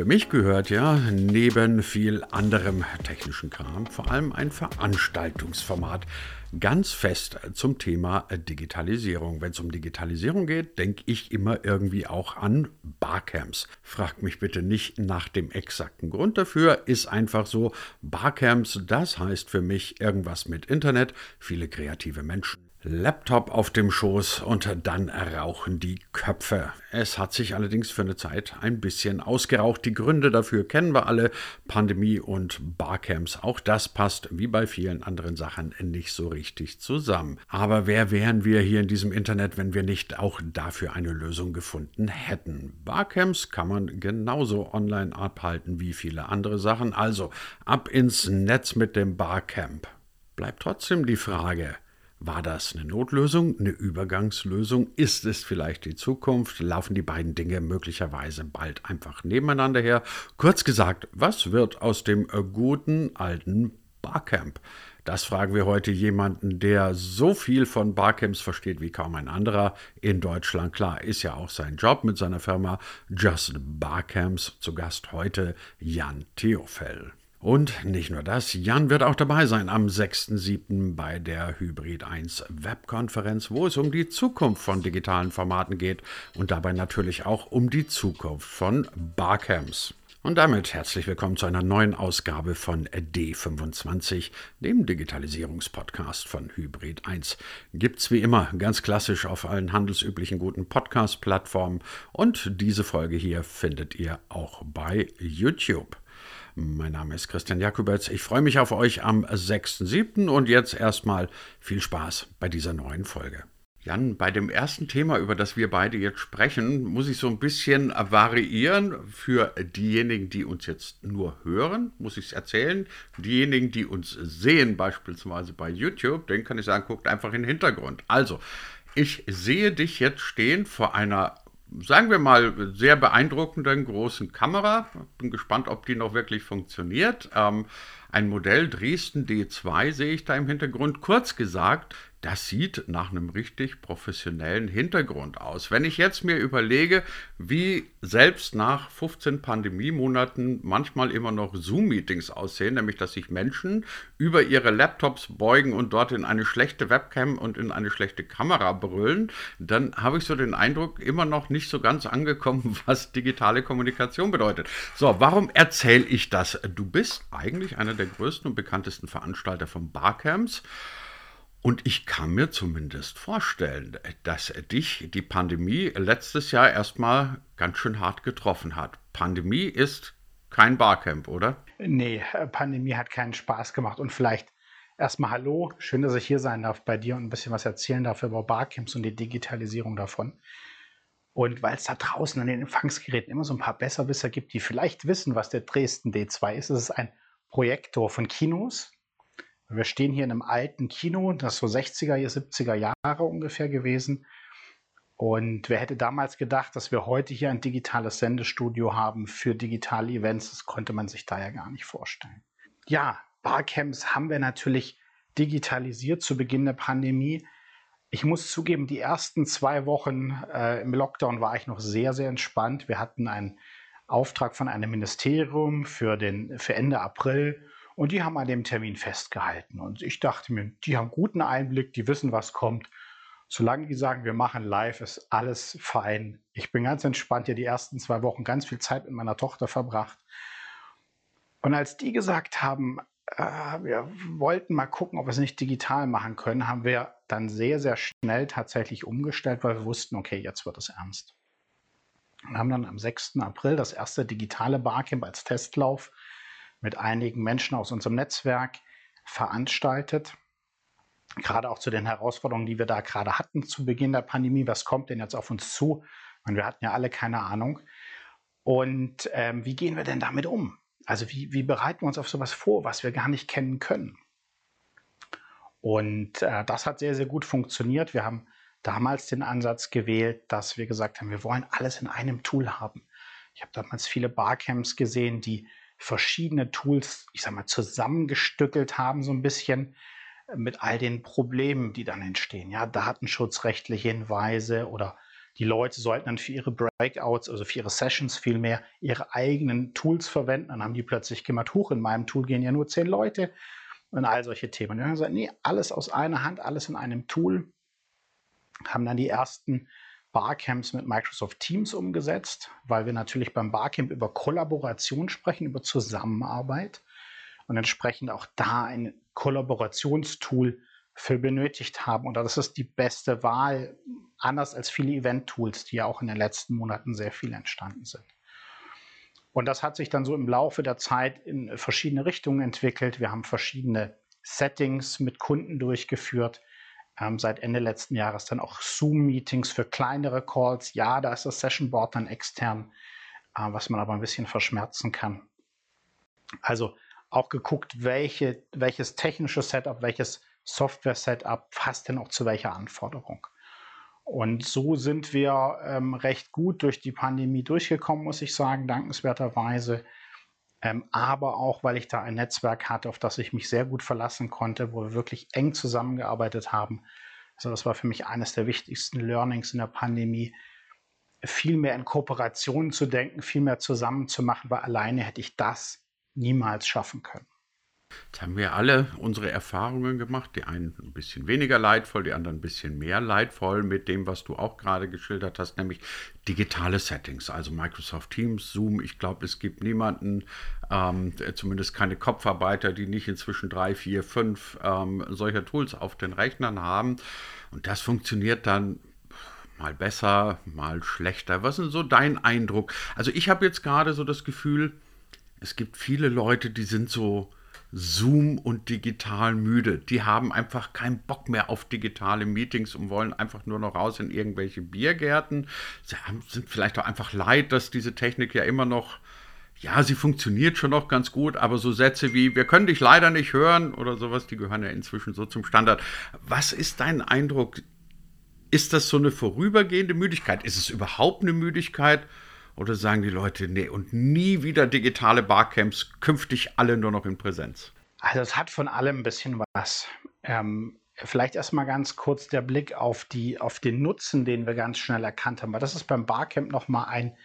Für mich gehört ja neben viel anderem technischen Kram vor allem ein Veranstaltungsformat ganz fest zum Thema Digitalisierung. Wenn es um Digitalisierung geht, denke ich immer irgendwie auch an Barcamps. Fragt mich bitte nicht nach dem exakten Grund dafür, ist einfach so, Barcamps, das heißt für mich irgendwas mit Internet, viele kreative Menschen Laptop auf dem Schoß und dann rauchen die Köpfe. Es hat sich allerdings für eine Zeit ein bisschen ausgeraucht. Die Gründe dafür kennen wir alle. Pandemie und Barcamps. Auch das passt wie bei vielen anderen Sachen nicht so richtig zusammen. Aber wer wären wir hier in diesem Internet, wenn wir nicht auch dafür eine Lösung gefunden hätten? Barcamps kann man genauso online abhalten wie viele andere Sachen. Also ab ins Netz mit dem Barcamp. Bleibt trotzdem die Frage, war das eine Notlösung, eine Übergangslösung? Ist es vielleicht die Zukunft? Laufen die beiden Dinge möglicherweise bald einfach nebeneinander her? Kurz gesagt, was wird aus dem äh, guten alten Barcamp? Das fragen wir heute jemanden, der so viel von Barcamps versteht wie kaum ein anderer in Deutschland. Klar, ist ja auch sein Job mit seiner Firma Just Barcamps. Zu Gast heute Jan Theofel. Und nicht nur das, Jan wird auch dabei sein am 6.7. bei der Hybrid 1 Webkonferenz, wo es um die Zukunft von digitalen Formaten geht und dabei natürlich auch um die Zukunft von Barcamps. Und damit herzlich willkommen zu einer neuen Ausgabe von D25, dem Digitalisierungspodcast von Hybrid 1. Gibt's wie immer ganz klassisch auf allen handelsüblichen guten Podcast-Plattformen und diese Folge hier findet ihr auch bei YouTube. Mein Name ist Christian Jakubetz. Ich freue mich auf euch am 6.7. und jetzt erstmal viel Spaß bei dieser neuen Folge. Jan, bei dem ersten Thema, über das wir beide jetzt sprechen, muss ich so ein bisschen variieren. Für diejenigen, die uns jetzt nur hören, muss ich es erzählen. Diejenigen, die uns sehen, beispielsweise bei YouTube, denen kann ich sagen, guckt einfach in den Hintergrund. Also, ich sehe dich jetzt stehen vor einer sagen wir mal, sehr beeindruckenden großen Kamera. Bin gespannt, ob die noch wirklich funktioniert. Ähm, ein Modell Dresden D2 sehe ich da im Hintergrund. Kurz gesagt, das sieht nach einem richtig professionellen Hintergrund aus. Wenn ich jetzt mir überlege, wie selbst nach 15 Pandemiemonaten manchmal immer noch Zoom-Meetings aussehen, nämlich dass sich Menschen über ihre Laptops beugen und dort in eine schlechte Webcam und in eine schlechte Kamera brüllen, dann habe ich so den Eindruck, immer noch nicht so ganz angekommen, was digitale Kommunikation bedeutet. So, warum erzähle ich das? Du bist eigentlich einer der größten und bekanntesten Veranstalter von Barcamps. Und ich kann mir zumindest vorstellen, dass dich die Pandemie letztes Jahr erstmal ganz schön hart getroffen hat. Pandemie ist kein Barcamp, oder? Nee, äh, Pandemie hat keinen Spaß gemacht. Und vielleicht erstmal Hallo, schön, dass ich hier sein darf bei dir und ein bisschen was erzählen darf über Barcamps und die Digitalisierung davon. Und weil es da draußen an den Empfangsgeräten immer so ein paar Besserwisser gibt, die vielleicht wissen, was der Dresden D2 ist, ist es ein Projektor von Kinos, wir stehen hier in einem alten Kino, das so 60er, 70er Jahre ungefähr gewesen. Und wer hätte damals gedacht, dass wir heute hier ein digitales Sendestudio haben für digitale Events? Das konnte man sich da ja gar nicht vorstellen. Ja, Barcamps haben wir natürlich digitalisiert zu Beginn der Pandemie. Ich muss zugeben, die ersten zwei Wochen äh, im Lockdown war ich noch sehr, sehr entspannt. Wir hatten einen Auftrag von einem Ministerium für, den, für Ende April und die haben an dem Termin festgehalten. Und ich dachte mir, die haben guten Einblick, die wissen, was kommt. Solange die sagen, wir machen live, ist alles fein. Ich bin ganz entspannt, ja die ersten zwei Wochen ganz viel Zeit mit meiner Tochter verbracht. Und als die gesagt haben, äh, wir wollten mal gucken, ob wir es nicht digital machen können, haben wir dann sehr, sehr schnell tatsächlich umgestellt, weil wir wussten, okay, jetzt wird es ernst. Und haben dann am 6. April das erste digitale Barcamp als Testlauf mit einigen Menschen aus unserem Netzwerk veranstaltet. Gerade auch zu den Herausforderungen, die wir da gerade hatten zu Beginn der Pandemie. Was kommt denn jetzt auf uns zu? Und wir hatten ja alle keine Ahnung. Und ähm, wie gehen wir denn damit um? Also wie, wie, bereiten wir uns auf sowas vor, was wir gar nicht kennen können? Und äh, das hat sehr, sehr gut funktioniert. Wir haben damals den Ansatz gewählt, dass wir gesagt haben, wir wollen alles in einem Tool haben. Ich habe damals viele Barcamps gesehen, die verschiedene Tools, ich sag mal, zusammengestückelt haben, so ein bisschen äh, mit all den Problemen, die dann entstehen. Ja, datenschutzrechtliche Hinweise oder Die Leute sollten dann für ihre Breakouts, also für ihre Sessions vielmehr, ihre eigenen Tools verwenden. Dann haben die plötzlich gemacht, hoch, in meinem Tool gehen ja nur zehn Leute und all solche Themen. Und wir haben gesagt, nee, alles aus einer Hand, alles in einem Tool. Haben dann die ersten Barcamps mit Microsoft Teams umgesetzt, weil wir natürlich beim Barcamp über Kollaboration sprechen, über Zusammenarbeit und entsprechend auch da ein Kollaborationstool für benötigt haben. Und das ist die beste Wahl, anders als viele Event-Tools, die ja auch in den letzten Monaten sehr viel entstanden sind. Und das hat sich dann so im Laufe der Zeit in verschiedene Richtungen entwickelt. Wir haben verschiedene Settings mit Kunden durchgeführt ähm, seit Ende letzten Jahres dann auch Zoom-Meetings für kleinere Calls. Ja, da ist das Session Board dann extern, äh, was man aber ein bisschen verschmerzen kann. Also auch geguckt, welche, welches technische Setup, welches Software-Setup passt denn auch zu welcher Anforderung. Und so sind wir ähm, recht gut durch die Pandemie durchgekommen, muss ich sagen, dankenswerterweise. Ähm, aber auch, weil ich da ein Netzwerk hatte, auf das ich mich sehr gut verlassen konnte, wo wir wirklich eng zusammengearbeitet haben. Also das war für mich eines der wichtigsten Learnings in der Pandemie, viel mehr in Kooperationen zu denken, viel mehr zusammen zu machen, weil alleine hätte ich das niemals schaffen können. Jetzt haben wir alle unsere Erfahrungen gemacht, die einen ein bisschen weniger leidvoll, die anderen ein bisschen mehr leidvoll mit dem, was du auch gerade geschildert hast, nämlich digitale Settings, also Microsoft Teams, Zoom. Ich glaube, es gibt niemanden, ähm, zumindest keine Kopfarbeiter, die nicht inzwischen drei, vier, fünf ähm, solcher Tools auf den Rechnern haben. Und das funktioniert dann mal besser, mal schlechter. Was ist so dein Eindruck? Also ich habe jetzt gerade so das Gefühl, es gibt viele Leute, die sind so Zoom und digital müde. Die haben einfach keinen Bock mehr auf digitale Meetings und wollen einfach nur noch raus in irgendwelche Biergärten. Sie haben, sind vielleicht auch einfach leid, dass diese Technik ja immer noch, ja, sie funktioniert schon noch ganz gut, aber so Sätze wie, wir können dich leider nicht hören oder sowas, die gehören ja inzwischen so zum Standard. Was ist dein Eindruck? Ist das so eine vorübergehende Müdigkeit? Ist es überhaupt eine Müdigkeit? Oder sagen die Leute, nee, und nie wieder digitale Barcamps, künftig alle nur noch in Präsenz? Also es hat von allem ein bisschen was. Ähm, vielleicht erstmal ganz kurz der Blick auf, die, auf den Nutzen, den wir ganz schnell erkannt haben. Weil das ist beim Barcamp nochmal ein,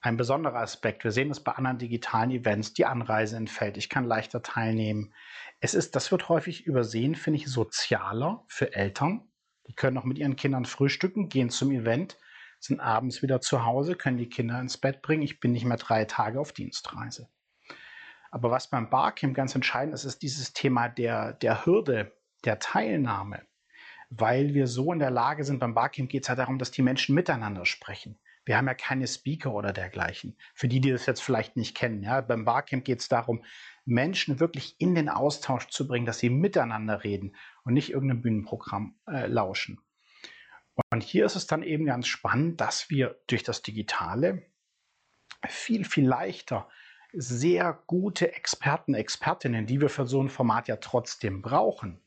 ein besonderer Aspekt. Wir sehen es bei anderen digitalen Events, die Anreise entfällt. Ich kann leichter teilnehmen. Es ist, das wird häufig übersehen, finde ich, sozialer für Eltern. Die können noch mit ihren Kindern frühstücken, gehen zum Event sind abends wieder zu Hause, können die Kinder ins Bett bringen. Ich bin nicht mehr drei Tage auf Dienstreise. Aber was beim Barcamp ganz entscheidend ist, ist dieses Thema der, der Hürde, der Teilnahme. Weil wir so in der Lage sind, beim Barcamp geht es ja darum, dass die Menschen miteinander sprechen. Wir haben ja keine Speaker oder dergleichen. Für die, die das jetzt vielleicht nicht kennen. Ja, beim Barcamp geht es darum, Menschen wirklich in den Austausch zu bringen, dass sie miteinander reden und nicht irgendeinem Bühnenprogramm äh, lauschen. Und hier ist es dann eben ganz spannend, dass wir durch das Digitale viel, viel leichter sehr gute Experten, Expertinnen, die wir für so ein Format ja trotzdem brauchen.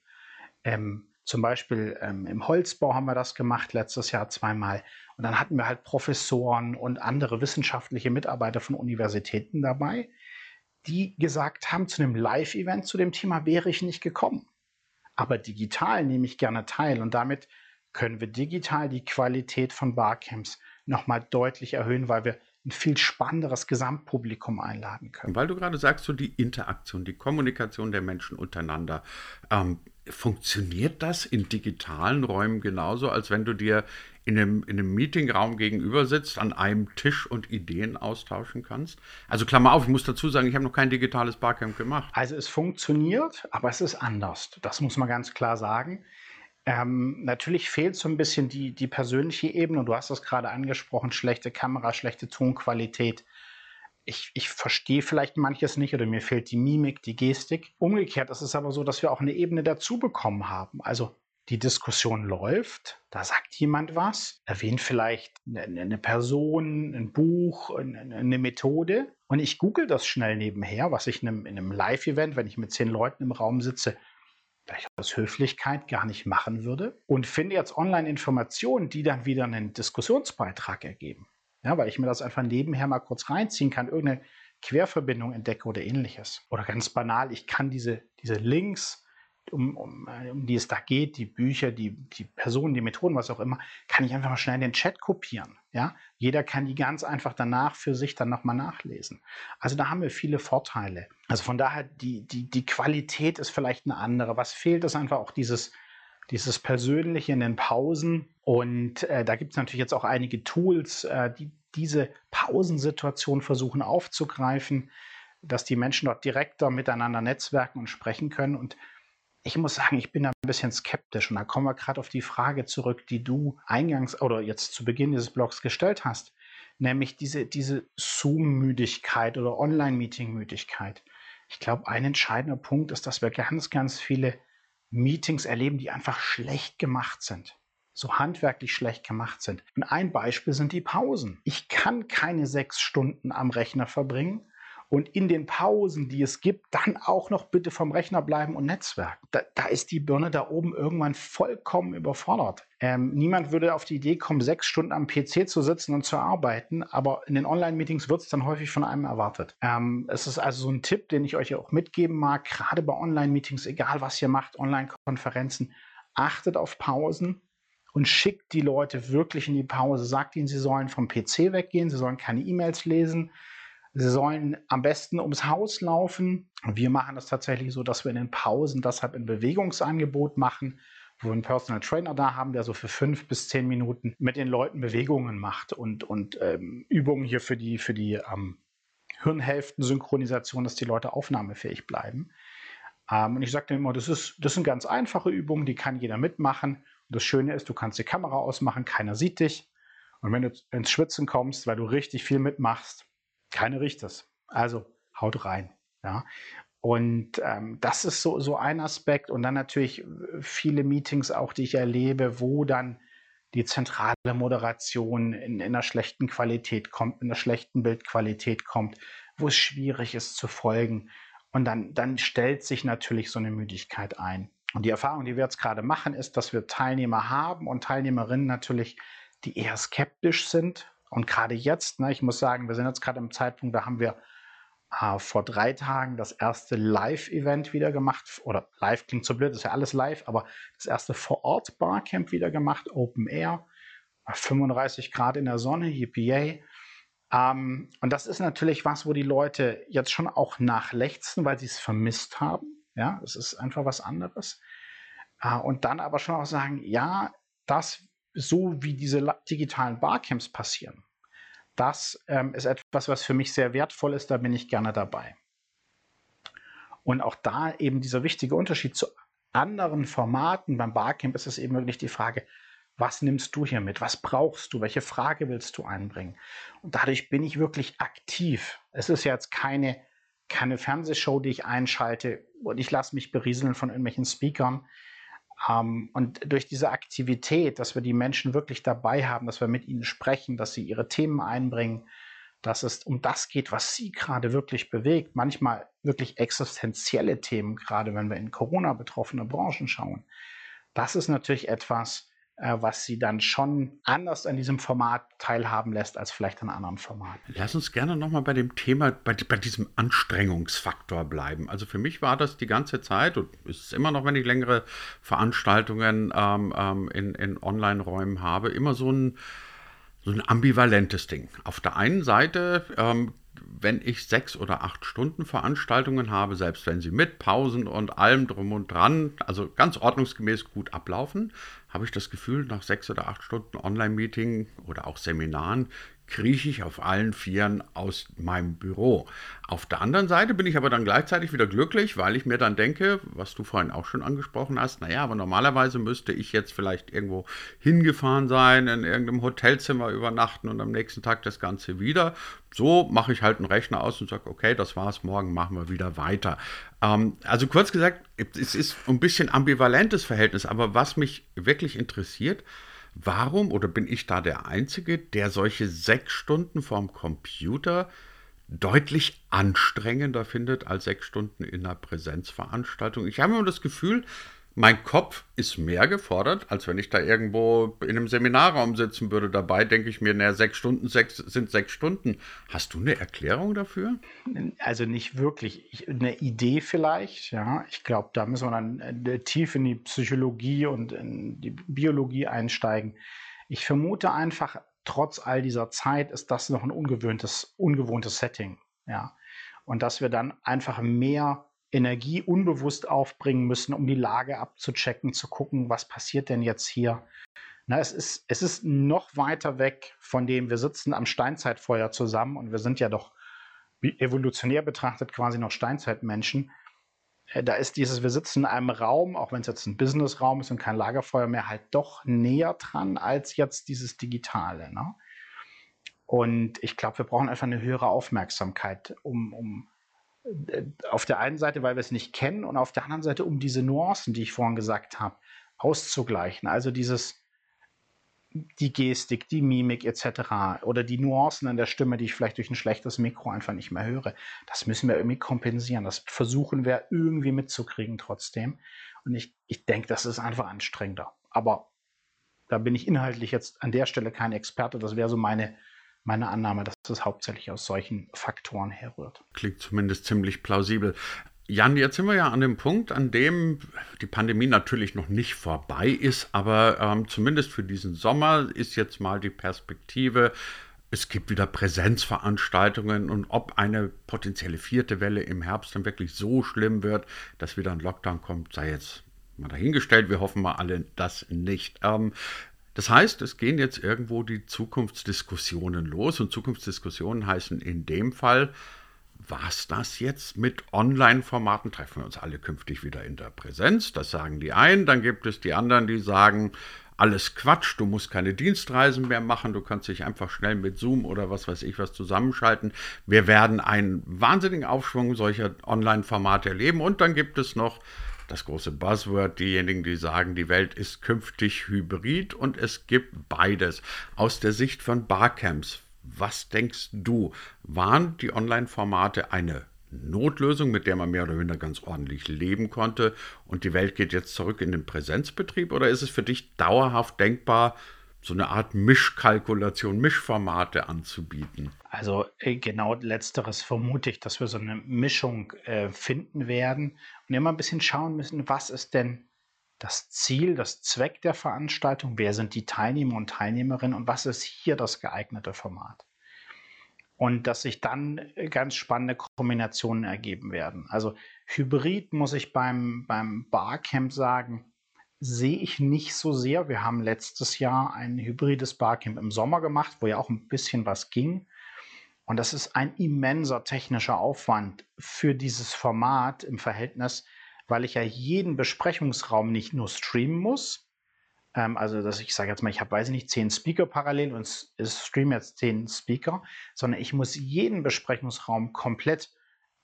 Ähm, zum Beispiel ähm, im Holzbau haben wir das gemacht, letztes Jahr zweimal. Und dann hatten wir halt Professoren und andere wissenschaftliche Mitarbeiter von Universitäten dabei, die gesagt haben, zu einem Live-Event zu dem Thema wäre ich nicht gekommen. Aber digital nehme ich gerne teil. Und damit können wir digital die Qualität von Barcamps nochmal deutlich erhöhen, weil wir ein viel spannenderes Gesamtpublikum einladen können. Weil du gerade sagst, so die Interaktion, die Kommunikation der Menschen untereinander. Ähm, funktioniert das in digitalen Räumen genauso, als wenn du dir in einem, in einem Meetingraum gegenüber sitzt, an einem Tisch und Ideen austauschen kannst? Also Klammer auf, ich muss dazu sagen, ich habe noch kein digitales Barcamp gemacht. Also es funktioniert, aber es ist anders. Das muss man ganz klar sagen. Ähm, natürlich fehlt so ein bisschen die, die persönliche Ebene. Und du hast das gerade angesprochen, schlechte Kamera, schlechte Tonqualität. Ich, ich verstehe vielleicht manches nicht oder mir fehlt die Mimik, die Gestik. Umgekehrt ist es aber so, dass wir auch eine Ebene dazu bekommen haben. Also die Diskussion läuft, da sagt jemand was, erwähnt vielleicht eine, eine Person, ein Buch, eine, eine, Methode und ich google das schnell nebenher, was ich in einem, einem Live-Event, wenn ich mit zehn Leuten im Raum sitze, vielleicht aus Höflichkeit gar nicht machen würde und finde jetzt online Informationen, die dann wieder einen Diskussionsbeitrag ergeben. Ja, weil ich mir das einfach nebenher mal kurz reinziehen kann, irgendeine Querverbindung entdecke oder ähnliches. Oder ganz banal, ich kann diese, diese Links um, um, äh, um die es da geht, die Bücher, die, die Personen, die Methoden, was auch immer, kann ich einfach mal schnell in den Chat kopieren. Ja? Jeder kann die ganz einfach danach für sich dann nochmal nachlesen. Also da haben wir viele Vorteile. Also von daher, die, die, die Qualität ist vielleicht eine andere. Was fehlt, ist einfach auch dieses, dieses Persönliche in den Pausen. Und äh, da gibt es natürlich jetzt auch einige Tools, äh, die diese Pausensituation versuchen aufzugreifen, dass die Menschen dort direkter miteinander netzwerken und sprechen können. Und ich muss sagen, ich bin da ein bisschen skeptisch. Und da kommen wir gerade auf die Frage zurück, die du eingangs oder jetzt zu Beginn dieses Blogs gestellt hast, nämlich diese, diese Zoom-Müdigkeit oder Online-Meeting-Müdigkeit. Ich glaube, ein entscheidender Punkt ist, dass wir ganz, ganz viele Meetings erleben, die einfach schlecht gemacht sind. So handwerklich schlecht gemacht sind. Und ein Beispiel sind die Pausen. Ich kann keine sechs Stunden am Rechner verbringen und in den Pausen, die es gibt, dann auch noch bitte vom Rechner bleiben und Netzwerken. Da, da ist die Birne da oben irgendwann vollkommen überfordert. Ähm, niemand würde auf die Idee kommen, sechs Stunden am PC zu sitzen und zu arbeiten, aber in den Online-Meetings wird es dann häufig von einem erwartet. Ähm, es ist also so ein Tipp, den ich euch auch mitgeben mag, gerade bei Online-Meetings, egal was ihr macht, Online-Konferenzen, achtet auf Pausen, und schickt die Leute wirklich in die Pause. Sagt ihnen, sie sollen vom PC weggehen, sie sollen keine E-Mails lesen, Sie sollen am besten ums Haus laufen. Wir machen das tatsächlich so, dass wir in den Pausen deshalb ein Bewegungsangebot machen, wo wir einen Personal Trainer da haben, der so für fünf bis zehn Minuten mit den Leuten Bewegungen macht und, und ähm, Übungen hier für die, für die ähm, Hirnhälften-Synchronisation, dass die Leute aufnahmefähig bleiben. Ähm, und ich sage dann immer, das, ist, das sind ganz einfache Übungen, die kann jeder mitmachen. Und das Schöne ist, du kannst die Kamera ausmachen, keiner sieht dich. Und wenn du ins Schwitzen kommst, weil du richtig viel mitmachst, keiner riecht das. Also haut rein. Ja. Und ähm, das ist so, so ein Aspekt. Und dann natürlich viele Meetings auch, die ich erlebe, wo dann die zentrale Moderation in, in einer schlechten Qualität kommt, in einer schlechten Bildqualität kommt, wo es schwierig ist zu folgen. Und dann, dann stellt sich natürlich so eine Müdigkeit ein. Und die Erfahrung, die wir jetzt gerade machen, ist, dass wir Teilnehmer haben und Teilnehmerinnen natürlich, die eher skeptisch sind und gerade jetzt, ne, ich muss sagen, wir sind jetzt gerade im Zeitpunkt, da haben wir äh, vor drei Tagen das erste Live-Event wieder gemacht. Oder live klingt so blöd, ist ja alles live, aber das erste Vor-Ort-Barcamp wieder gemacht, Open Air, 35 Grad in der Sonne, EPA. Ähm, und das ist natürlich was, wo die Leute jetzt schon auch nachlechzen, weil sie es vermisst haben. Ja, es ist einfach was anderes. Äh, und dann aber schon auch sagen, ja, das so wie diese digitalen Barcamps passieren, das ähm, ist etwas, was für mich sehr wertvoll ist, da bin ich gerne dabei. Und auch da eben dieser wichtige Unterschied zu anderen Formaten beim Barcamp ist es eben wirklich die Frage, was nimmst du hier mit? Was brauchst du? Welche Frage willst du einbringen? Und dadurch bin ich wirklich aktiv. Es ist ja jetzt keine, keine Fernsehshow, die ich einschalte und ich lasse mich berieseln von irgendwelchen Speakern, ähm, und durch diese Aktivität, dass wir die Menschen wirklich dabei haben, dass wir mit ihnen sprechen, dass sie ihre Themen einbringen, dass es um das geht, was sie gerade wirklich bewegt, manchmal wirklich existenzielle Themen, gerade wenn wir in Corona betroffene Branchen schauen. Das ist natürlich etwas, was sie dann schon anders an diesem Format teilhaben lässt als vielleicht an anderen Formaten. Lass uns gerne nochmal bei dem Thema, bei, bei, diesem Anstrengungsfaktor bleiben. Also für mich war das die ganze Zeit und ist es immer noch, wenn ich längere Veranstaltungen ähm, ähm, in, in Online-Räumen habe, immer so ein so ein ambivalentes Ding. Auf der einen Seite ähm, wenn ich sechs oder acht Stunden Veranstaltungen habe, selbst wenn sie mit Pausen und allem drum und dran, also ganz ordnungsgemäß gut ablaufen, habe ich das Gefühl, nach sechs oder acht Stunden Online-Meeting oder auch Seminaren krieche ich auf allen Vieren aus meinem Büro. Auf der anderen Seite bin ich aber dann gleichzeitig wieder glücklich, weil ich mir dann denke, was du vorhin auch schon angesprochen hast, naja, aber normalerweise müsste ich jetzt vielleicht irgendwo hingefahren sein, in irgendeinem Hotelzimmer übernachten und am nächsten Tag das Ganze wieder. So mache ich halt einen Rechner aus und sage, okay, das war's, morgen machen wir wieder weiter. Ähm, also kurz gesagt, es ist ein bisschen ambivalentes Verhältnis, aber was mich wirklich interessiert, Warum oder bin ich da der Einzige, der solche sechs Stunden vorm Computer deutlich anstrengender findet als sechs Stunden in einer Präsenzveranstaltung? Ich habe immer das Gefühl, mein Kopf ist mehr gefordert, als wenn ich da irgendwo in einem Seminarraum sitzen würde. Dabei denke ich mir, naja, sechs Stunden sechs, sind sechs Stunden. Hast du eine Erklärung dafür? Also nicht wirklich. Ich, eine Idee vielleicht, ja. Ich glaube, da müssen wir dann äh, tief in die Psychologie und in die Biologie einsteigen. Ich vermute einfach, trotz all dieser Zeit ist das noch ein ungewöhntes, ungewohntes Setting, ja. Und dass wir dann einfach mehr Energie unbewusst aufbringen müssen, um die Lage abzuchecken, zu gucken, was passiert denn jetzt hier. Na, es, ist, es ist noch weiter weg von dem, wir sitzen am Steinzeitfeuer zusammen und wir sind ja doch evolutionär betrachtet quasi noch Steinzeitmenschen. Äh, da ist dieses, wir sitzen in einem Raum, auch wenn es jetzt ein Businessraum ist und kein Lagerfeuer mehr, halt doch näher dran als jetzt dieses Digitale. Ne? Und ich glaube, wir brauchen einfach eine höhere Aufmerksamkeit, um, um auf der einen Seite, weil wir es nicht kennen und auf der anderen Seite, um diese Nuancen, die ich vorhin gesagt habe, auszugleichen. Also dieses, die Gestik, die Mimik etc. oder die Nuancen an der Stimme, die ich vielleicht durch ein schlechtes Mikro einfach nicht mehr höre. Das müssen wir irgendwie kompensieren. Das versuchen wir irgendwie mitzukriegen trotzdem. Und ich, ich denke, das ist einfach anstrengender. Aber da bin ich inhaltlich jetzt an der Stelle kein Experte. Das wäre so meine, meine Annahme, dass es hauptsächlich aus solchen Faktoren herrührt. Klingt zumindest ziemlich plausibel. Jan, jetzt sind wir ja an dem Punkt, an dem die Pandemie natürlich noch nicht vorbei ist, aber ähm, zumindest für diesen Sommer ist jetzt mal die Perspektive, es gibt wieder Präsenzveranstaltungen und ob eine potenzielle vierte Welle im Herbst dann wirklich so schlimm wird, dass wieder ein Lockdown kommt, sei jetzt mal dahingestellt. Wir hoffen mal alle das nicht. Ähm, das heißt, es gehen jetzt irgendwo die Zukunftsdiskussionen los und Zukunftsdiskussionen heißen in dem Fall, was das jetzt mit Online-Formaten? Treffen wir uns alle künftig wieder in der Präsenz? Das sagen die einen. Dann gibt es die anderen, die sagen, alles Quatsch, du musst keine Dienstreisen mehr machen, du kannst dich einfach schnell mit Zoom oder was weiß ich was zusammenschalten. Wir werden einen wahnsinnigen Aufschwung solcher Online-Formate erleben und dann gibt es noch das große Buzzword, diejenigen, die sagen, die Welt ist künftig hybrid und es gibt beides. Aus der Sicht von Barcamps, was denkst du, waren die Online-Formate eine Notlösung, mit der man mehr oder weniger ganz ordentlich leben konnte und die Welt geht jetzt zurück in den Präsenzbetrieb oder ist es für dich dauerhaft denkbar, so eine Art Mischkalkulation, Mischformate anzubieten? Also äh, genau letzteres vermute ich, dass wir so eine Mischung äh, finden werden und immer ein bisschen schauen müssen, was ist denn das Ziel, das Zweck der Veranstaltung, wer sind die Teilnehmer und Teilnehmerinnen und was ist hier das geeignete Format. Und dass sich dann äh, ganz spannende Kombinationen ergeben werden. Also Hybrid muss ich beim, beim Barcamp sagen, sehe ich nicht so sehr. Wir haben letztes Jahr ein hybrides Barcamp im Sommer gemacht, wo ja auch ein bisschen was ging. Und das ist ein immenser technischer Aufwand für dieses Format im Verhältnis weil ich ja jeden Besprechungsraum nicht nur streamen muss. Ähm, also, dass ich sage jetzt mal, ich habe, weiß ich nicht, zehn Speaker parallel und es streamen jetzt zehn Speaker, sondern ich muss jeden Besprechungsraum komplett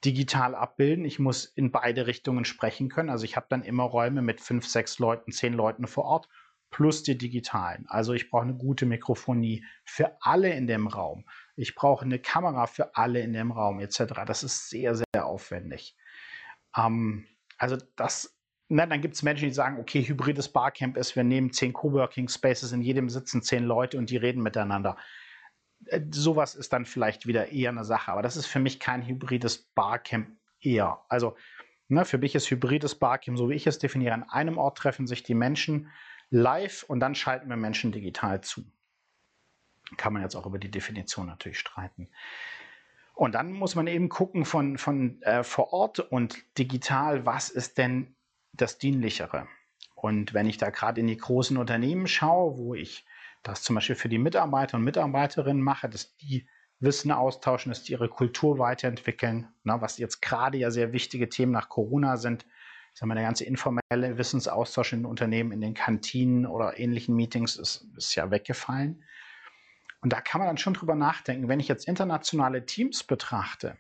digital abbilden. Ich muss in beide Richtungen sprechen können. Also ich habe dann immer Räume mit fünf, sechs Leuten, zehn Leuten vor Ort plus die digitalen. Also ich brauche eine gute Mikrofonie für alle in dem Raum. Ich brauche eine Kamera für alle in dem Raum etc. Das ist sehr, sehr aufwendig. Ähm, also das, ne, dann gibt es Menschen, die sagen, okay, hybrides Barcamp ist, wir nehmen zehn Coworking Spaces, in jedem sitzen zehn Leute und die reden miteinander. Äh, sowas ist dann vielleicht wieder eher eine Sache, aber das ist für mich kein hybrides Barcamp eher. Also ne, für mich ist hybrides Barcamp, so wie ich es definiere, an einem Ort treffen sich die Menschen live und dann schalten wir Menschen digital zu. Kann man jetzt auch über die Definition natürlich streiten. Und dann muss man eben gucken von, von äh, vor Ort und digital, was ist denn das Dienlichere? Und wenn ich da gerade in die großen Unternehmen schaue, wo ich das zum Beispiel für die Mitarbeiter und Mitarbeiterinnen mache, dass die Wissen austauschen, dass die ihre Kultur weiterentwickeln, ne, was jetzt gerade ja sehr wichtige Themen nach Corona sind. Ich sage mal, der ganze informelle Wissensaustausch in den Unternehmen, in den Kantinen oder ähnlichen Meetings ist, ist ja weggefallen. Und da kann man dann schon drüber nachdenken, wenn ich jetzt internationale Teams betrachte,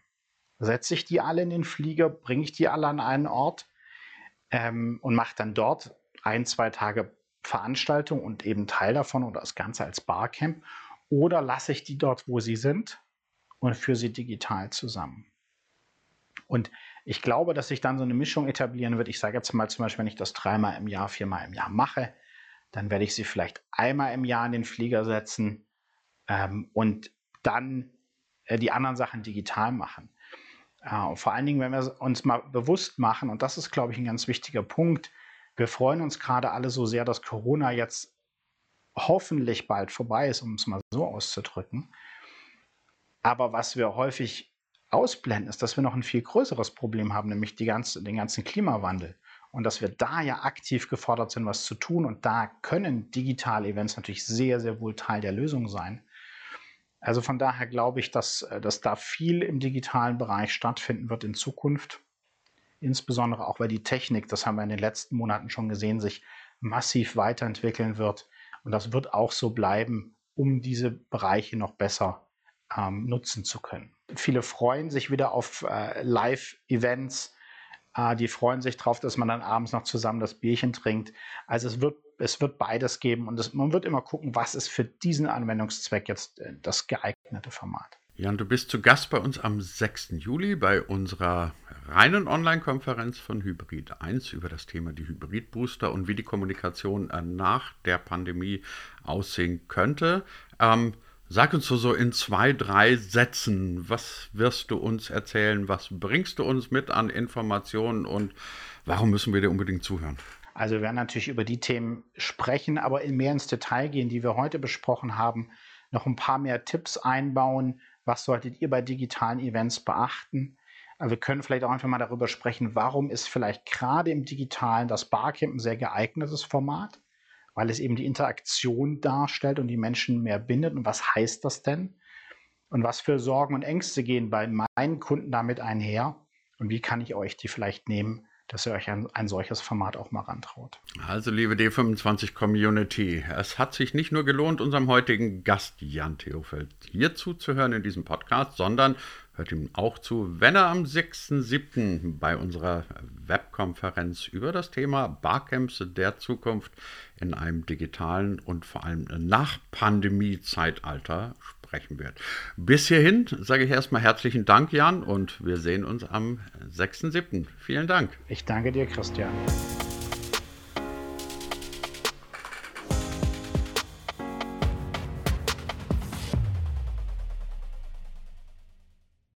setze ich die alle in den Flieger, bringe ich die alle an einen Ort ähm, und mache dann dort ein, zwei Tage Veranstaltung und eben Teil davon oder das Ganze als Barcamp oder lasse ich die dort, wo sie sind und führe sie digital zusammen. Und Ich glaube, dass sich dann so eine Mischung etablieren wird. Ich sage jetzt mal zum Beispiel, wenn ich das dreimal im Jahr, viermal im Jahr mache, dann werde ich sie vielleicht einmal im Jahr in den Flieger setzen ähm, und dann äh, die anderen Sachen digital machen. Äh, vor allen Dingen, wenn wir uns mal bewusst machen, und das ist, glaube ich, ein ganz wichtiger Punkt, wir freuen uns gerade alle so sehr, dass Corona jetzt hoffentlich bald vorbei ist, um es mal so auszudrücken. Aber was wir häufig ausblenden, ist, dass wir noch ein viel größeres Problem haben, nämlich ganze, den ganzen Klimawandel. Und dass wir da ja aktiv gefordert sind, was zu tun. Und da können digitale Events natürlich sehr, sehr wohl Teil der Lösung sein. Also von daher glaube ich, dass, äh, dass da viel im digitalen Bereich stattfinden wird in Zukunft. Insbesondere auch, weil die Technik, das haben wir in den letzten Monaten schon gesehen, sich massiv weiterentwickeln wird. Und das wird auch so bleiben, um diese Bereiche noch besser ähm, nutzen zu können. Viele freuen sich wieder auf äh, Live-Events. Äh, die freuen sich darauf, dass man dann abends noch zusammen das Bierchen trinkt. Also es wird es wird beides geben und es, man wird immer gucken, was ist für diesen Anwendungszweck jetzt äh, das geeignete Format. Jan, du bist zu Gast bei uns am 6. Juli bei unserer reinen Online-Konferenz von Hybrid 1 über das Thema die Hybrid-Booster und wie die Kommunikation äh, nach der Pandemie aussehen könnte. Ähm, sag uns so, so in zwei, drei Sätzen, was wirst du uns erzählen, was bringst du uns mit an Informationen und warum müssen wir dir unbedingt zuhören? Also wir werden natürlich über die Themen sprechen, aber mehr ins Detail gehen, die wir heute besprochen haben, noch ein paar mehr Tipps einbauen. Was solltet ihr bei digitalen Events beachten? Also wir können vielleicht auch einfach mal darüber sprechen, warum ist vielleicht gerade im digitalen das Barcamp ein sehr geeignetes Format, weil es eben die Interaktion darstellt und die Menschen mehr bindet. Und was heißt das denn? Und was für Sorgen und Ängste gehen bei meinen Kunden damit einher? Und wie kann ich euch die vielleicht nehmen, dass ihr euch ein, ein solches Format auch mal rantraut. Also, liebe D25 Community, es hat sich nicht nur gelohnt, unserem heutigen Gast Jan Theofeld hier zuzuhören in diesem Podcast, sondern hört ihm auch zu, wenn er am 6.7. bei unserer Webkonferenz über das Thema Barcamps der Zukunft in einem digitalen und vor allem nach Pandemie-Zeitalter sprechen wird. Bis hierhin sage ich erstmal herzlichen Dank, Jan, und wir sehen uns am 6.7. Vielen Dank. Ich danke dir, Christian.